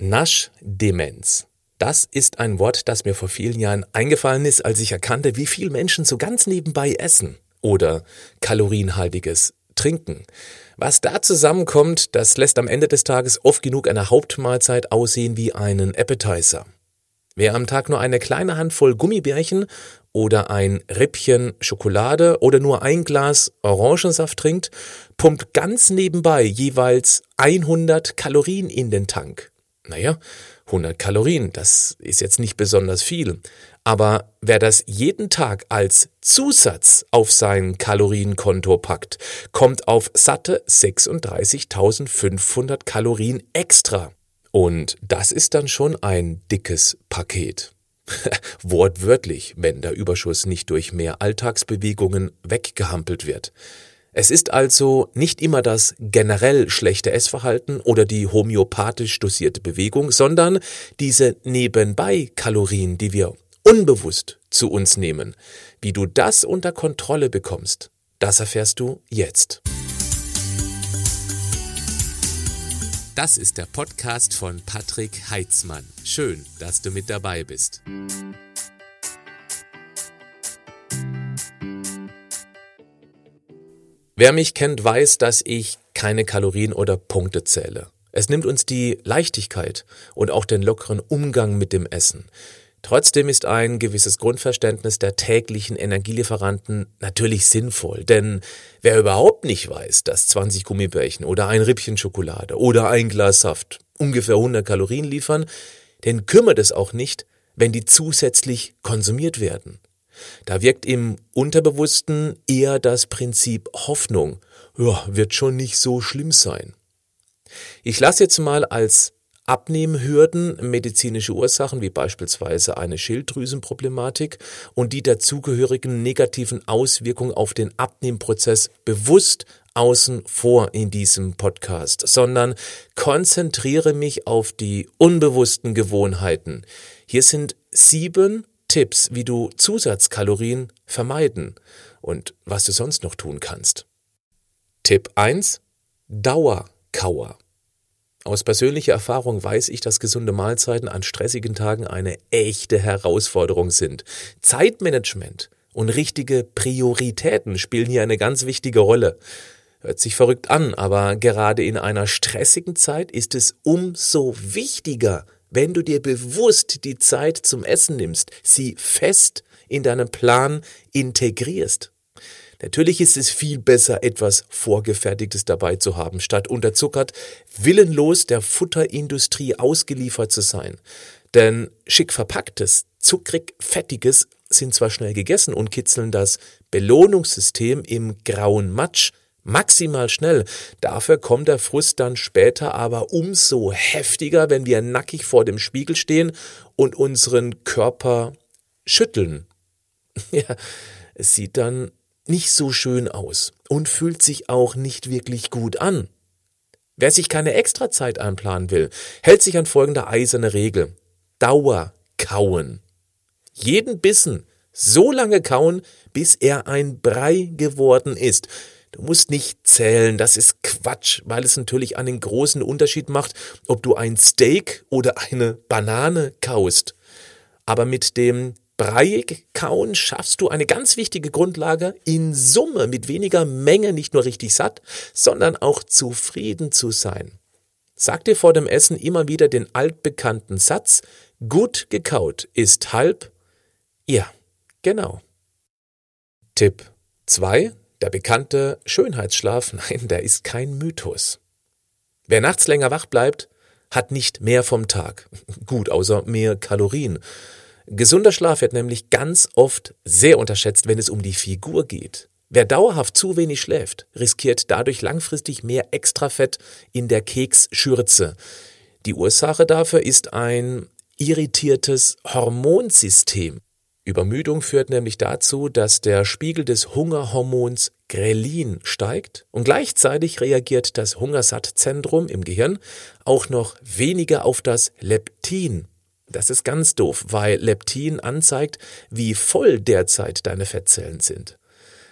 Naschdemenz. Das ist ein Wort, das mir vor vielen Jahren eingefallen ist, als ich erkannte, wie viel Menschen so ganz nebenbei essen oder kalorienhaltiges trinken. Was da zusammenkommt, das lässt am Ende des Tages oft genug eine Hauptmahlzeit aussehen wie einen Appetizer. Wer am Tag nur eine kleine Handvoll Gummibärchen oder ein Rippchen Schokolade oder nur ein Glas Orangensaft trinkt, pumpt ganz nebenbei jeweils 100 Kalorien in den Tank. Naja, 100 Kalorien, das ist jetzt nicht besonders viel. Aber wer das jeden Tag als Zusatz auf sein Kalorienkonto packt, kommt auf satte 36.500 Kalorien extra. Und das ist dann schon ein dickes Paket. Wortwörtlich, wenn der Überschuss nicht durch mehr Alltagsbewegungen weggehampelt wird. Es ist also nicht immer das generell schlechte Essverhalten oder die homöopathisch dosierte Bewegung, sondern diese Nebenbei-Kalorien, die wir unbewusst zu uns nehmen. Wie du das unter Kontrolle bekommst, das erfährst du jetzt. Das ist der Podcast von Patrick Heitzmann. Schön, dass du mit dabei bist. Wer mich kennt, weiß, dass ich keine Kalorien oder Punkte zähle. Es nimmt uns die Leichtigkeit und auch den lockeren Umgang mit dem Essen. Trotzdem ist ein gewisses Grundverständnis der täglichen Energielieferanten natürlich sinnvoll, denn wer überhaupt nicht weiß, dass 20 Gummibärchen oder ein Rippchen Schokolade oder ein Glas Saft ungefähr 100 Kalorien liefern, den kümmert es auch nicht, wenn die zusätzlich konsumiert werden. Da wirkt im Unterbewussten eher das Prinzip Hoffnung. Ja, wird schon nicht so schlimm sein. Ich lasse jetzt mal als Abnehmhürden, medizinische Ursachen wie beispielsweise eine Schilddrüsenproblematik und die dazugehörigen negativen Auswirkungen auf den Abnehmprozess bewusst außen vor in diesem Podcast, sondern konzentriere mich auf die unbewussten Gewohnheiten. Hier sind sieben Tipps, wie du Zusatzkalorien vermeiden und was du sonst noch tun kannst. Tipp 1. Dauerkauer. Aus persönlicher Erfahrung weiß ich, dass gesunde Mahlzeiten an stressigen Tagen eine echte Herausforderung sind. Zeitmanagement und richtige Prioritäten spielen hier eine ganz wichtige Rolle. Hört sich verrückt an, aber gerade in einer stressigen Zeit ist es umso wichtiger, wenn du dir bewusst die Zeit zum Essen nimmst, sie fest in deinen Plan integrierst. Natürlich ist es viel besser, etwas Vorgefertigtes dabei zu haben, statt unterzuckert, willenlos der Futterindustrie ausgeliefert zu sein. Denn schick verpacktes, zuckrig fettiges sind zwar schnell gegessen und kitzeln das Belohnungssystem im grauen Matsch maximal schnell. Dafür kommt der Frust dann später aber umso heftiger, wenn wir nackig vor dem Spiegel stehen und unseren Körper schütteln. Ja, es sieht dann nicht so schön aus und fühlt sich auch nicht wirklich gut an. Wer sich keine Extrazeit einplanen will, hält sich an folgende eiserne Regel. Dauer kauen. Jeden Bissen so lange kauen, bis er ein Brei geworden ist. Du musst nicht zählen, das ist Quatsch, weil es natürlich einen großen Unterschied macht, ob du ein Steak oder eine Banane kaust. Aber mit dem Breiig kauen schaffst du eine ganz wichtige Grundlage, in Summe mit weniger Menge nicht nur richtig satt, sondern auch zufrieden zu sein. Sag dir vor dem Essen immer wieder den altbekannten Satz, gut gekaut ist halb, ja, genau. Tipp 2. Der bekannte Schönheitsschlaf, nein, der ist kein Mythos. Wer nachts länger wach bleibt, hat nicht mehr vom Tag. Gut, außer mehr Kalorien. Gesunder Schlaf wird nämlich ganz oft sehr unterschätzt, wenn es um die Figur geht. Wer dauerhaft zu wenig schläft, riskiert dadurch langfristig mehr Extrafett in der Keksschürze. Die Ursache dafür ist ein irritiertes Hormonsystem. Übermüdung führt nämlich dazu, dass der Spiegel des Hungerhormons Grelin steigt und gleichzeitig reagiert das Hungersattzentrum im Gehirn auch noch weniger auf das Leptin. Das ist ganz doof, weil Leptin anzeigt, wie voll derzeit deine Fettzellen sind.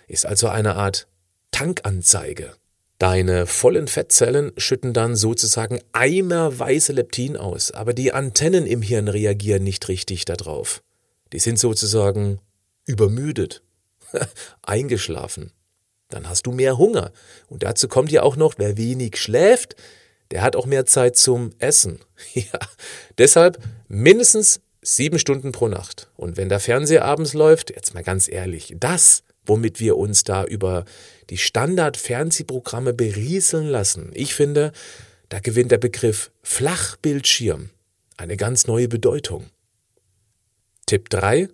Ist also eine Art Tankanzeige. Deine vollen Fettzellen schütten dann sozusagen eimerweise Leptin aus, aber die Antennen im Hirn reagieren nicht richtig darauf. Die sind sozusagen übermüdet, eingeschlafen. Dann hast du mehr Hunger. Und dazu kommt ja auch noch, wer wenig schläft, der hat auch mehr Zeit zum Essen. Ja, deshalb mindestens sieben Stunden pro Nacht. Und wenn der Fernseher abends läuft, jetzt mal ganz ehrlich, das, womit wir uns da über die Standard-Fernsehprogramme berieseln lassen, ich finde, da gewinnt der Begriff Flachbildschirm eine ganz neue Bedeutung. Tipp 3.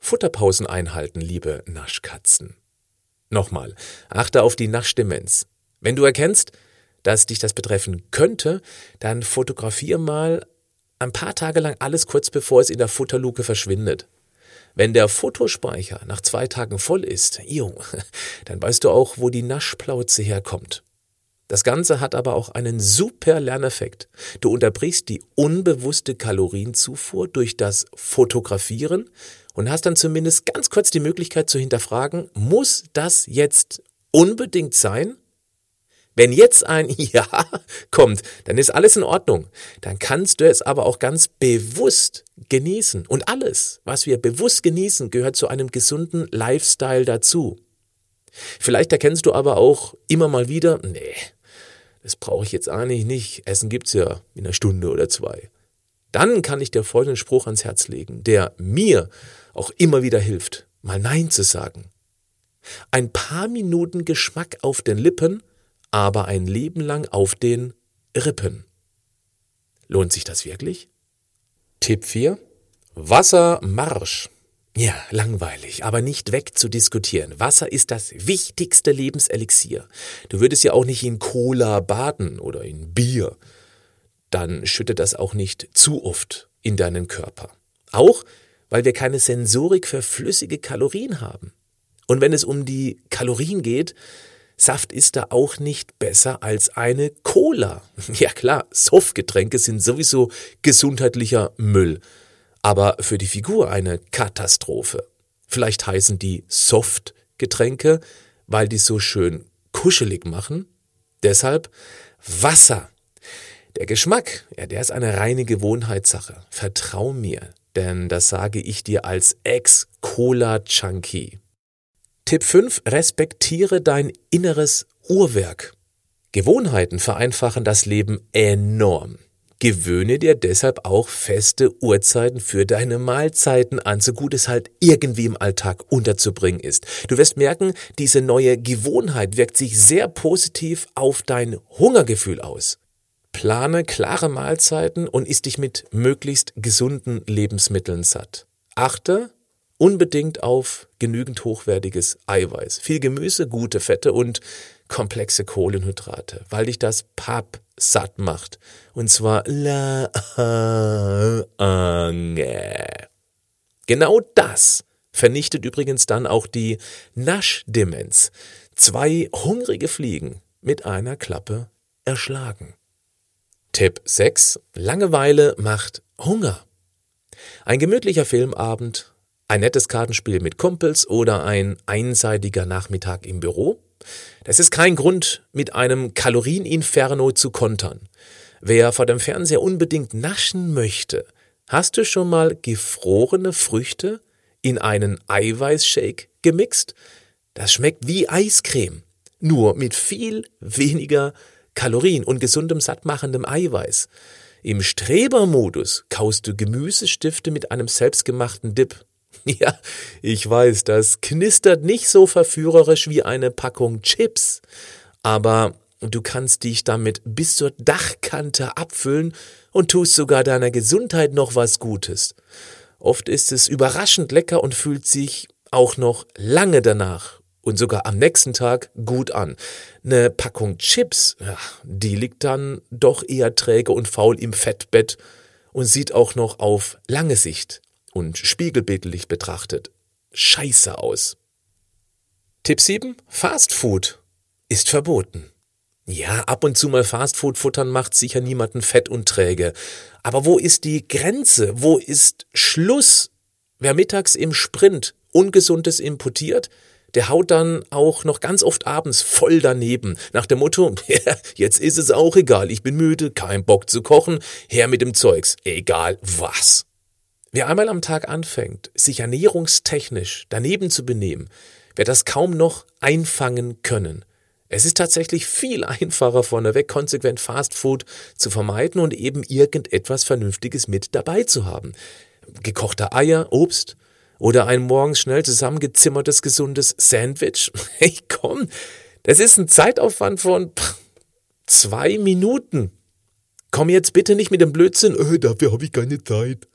Futterpausen einhalten, liebe Naschkatzen. Nochmal, achte auf die Naschdemenz. Wenn du erkennst, dass dich das betreffen könnte, dann fotografier mal ein paar Tage lang alles kurz bevor es in der Futterluke verschwindet. Wenn der Fotospeicher nach zwei Tagen voll ist, jo, dann weißt du auch, wo die Naschplauze herkommt. Das Ganze hat aber auch einen super Lerneffekt. Du unterbrichst die unbewusste Kalorienzufuhr durch das Fotografieren und hast dann zumindest ganz kurz die Möglichkeit zu hinterfragen, muss das jetzt unbedingt sein? Wenn jetzt ein Ja kommt, dann ist alles in Ordnung. Dann kannst du es aber auch ganz bewusst genießen. Und alles, was wir bewusst genießen, gehört zu einem gesunden Lifestyle dazu. Vielleicht erkennst du aber auch immer mal wieder, nee, das brauche ich jetzt eigentlich nicht. Essen gibt's ja in einer Stunde oder zwei. Dann kann ich dir folgenden Spruch ans Herz legen, der mir auch immer wieder hilft, mal Nein zu sagen. Ein paar Minuten Geschmack auf den Lippen aber ein Leben lang auf den Rippen. Lohnt sich das wirklich? Tipp 4. Wassermarsch. Ja, langweilig, aber nicht wegzudiskutieren. Wasser ist das wichtigste Lebenselixier. Du würdest ja auch nicht in Cola baden oder in Bier. Dann schütte das auch nicht zu oft in deinen Körper. Auch weil wir keine Sensorik für flüssige Kalorien haben. Und wenn es um die Kalorien geht, Saft ist da auch nicht besser als eine Cola. Ja klar, Softgetränke sind sowieso gesundheitlicher Müll, aber für die Figur eine Katastrophe. Vielleicht heißen die Softgetränke, weil die so schön kuschelig machen. Deshalb Wasser. Der Geschmack, ja, der ist eine reine Gewohnheitssache. Vertrau mir, denn das sage ich dir als Ex-Cola-Junkie. Tipp 5. Respektiere dein inneres Uhrwerk. Gewohnheiten vereinfachen das Leben enorm. Gewöhne dir deshalb auch feste Uhrzeiten für deine Mahlzeiten an, so gut es halt irgendwie im Alltag unterzubringen ist. Du wirst merken, diese neue Gewohnheit wirkt sich sehr positiv auf dein Hungergefühl aus. Plane klare Mahlzeiten und isst dich mit möglichst gesunden Lebensmitteln satt. Achte unbedingt auf genügend hochwertiges Eiweiß, viel Gemüse, gute Fette und komplexe Kohlenhydrate, weil dich das Papp satt macht. Und zwar lange. Genau das vernichtet übrigens dann auch die Naschdemenz. Zwei hungrige Fliegen mit einer Klappe erschlagen. Tipp 6. Langeweile macht Hunger. Ein gemütlicher Filmabend ein nettes Kartenspiel mit Kumpels oder ein einseitiger Nachmittag im Büro? Das ist kein Grund, mit einem Kalorieninferno zu kontern. Wer vor dem Fernseher unbedingt naschen möchte, hast du schon mal gefrorene Früchte in einen Eiweißshake gemixt? Das schmeckt wie Eiscreme, nur mit viel weniger Kalorien und gesundem sattmachendem Eiweiß. Im Strebermodus kaust du Gemüsestifte mit einem selbstgemachten Dip. Ja, ich weiß, das knistert nicht so verführerisch wie eine Packung Chips, aber du kannst dich damit bis zur Dachkante abfüllen und tust sogar deiner Gesundheit noch was Gutes. Oft ist es überraschend lecker und fühlt sich auch noch lange danach und sogar am nächsten Tag gut an. Eine Packung Chips, ja, die liegt dann doch eher träge und faul im Fettbett und sieht auch noch auf lange Sicht und spiegelbildlich betrachtet scheiße aus. Tipp 7. Fast Food ist verboten. Ja, ab und zu mal Fastfood futtern macht sicher niemanden fett und träge. Aber wo ist die Grenze? Wo ist Schluss? Wer mittags im Sprint Ungesundes importiert, der haut dann auch noch ganz oft abends voll daneben. Nach dem Motto, jetzt ist es auch egal, ich bin müde, kein Bock zu kochen, her mit dem Zeugs, egal was. Wer einmal am Tag anfängt, sich ernährungstechnisch daneben zu benehmen, wird das kaum noch einfangen können. Es ist tatsächlich viel einfacher vorneweg konsequent Fast Food zu vermeiden und eben irgendetwas Vernünftiges mit dabei zu haben. Gekochte Eier, Obst, oder ein morgens schnell zusammengezimmertes gesundes Sandwich. Hey, komm, das ist ein Zeitaufwand von zwei Minuten. Komm jetzt bitte nicht mit dem Blödsinn, oh, dafür habe ich keine Zeit.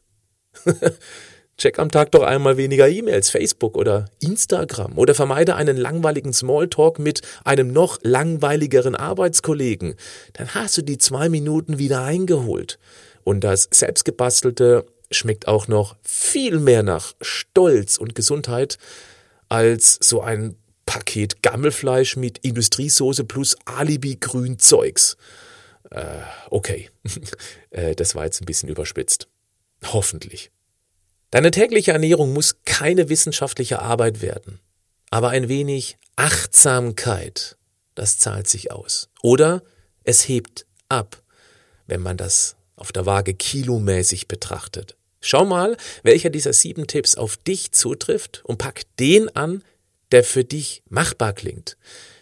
Check am Tag doch einmal weniger E-Mails, Facebook oder Instagram oder vermeide einen langweiligen Smalltalk mit einem noch langweiligeren Arbeitskollegen. Dann hast du die zwei Minuten wieder eingeholt. Und das selbstgebastelte schmeckt auch noch viel mehr nach Stolz und Gesundheit als so ein Paket Gammelfleisch mit Industriesoße plus Alibi-grün Zeugs. Äh, okay, äh, das war jetzt ein bisschen überspitzt. Hoffentlich. Deine tägliche Ernährung muss keine wissenschaftliche Arbeit werden, aber ein wenig Achtsamkeit, das zahlt sich aus. Oder es hebt ab, wenn man das auf der Waage kilomäßig betrachtet. Schau mal, welcher dieser sieben Tipps auf dich zutrifft und pack den an, der für dich machbar klingt.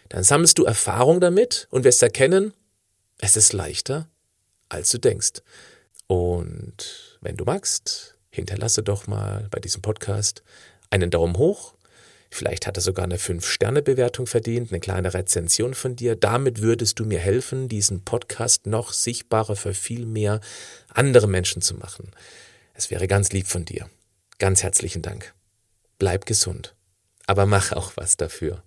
Dann sammelst du Erfahrung damit und wirst erkennen, es ist leichter, als du denkst. Und wenn du magst, hinterlasse doch mal bei diesem Podcast einen Daumen hoch. Vielleicht hat er sogar eine 5-Sterne-Bewertung verdient, eine kleine Rezension von dir. Damit würdest du mir helfen, diesen Podcast noch sichtbarer für viel mehr andere Menschen zu machen. Es wäre ganz lieb von dir. Ganz herzlichen Dank. Bleib gesund. Aber mach auch was dafür.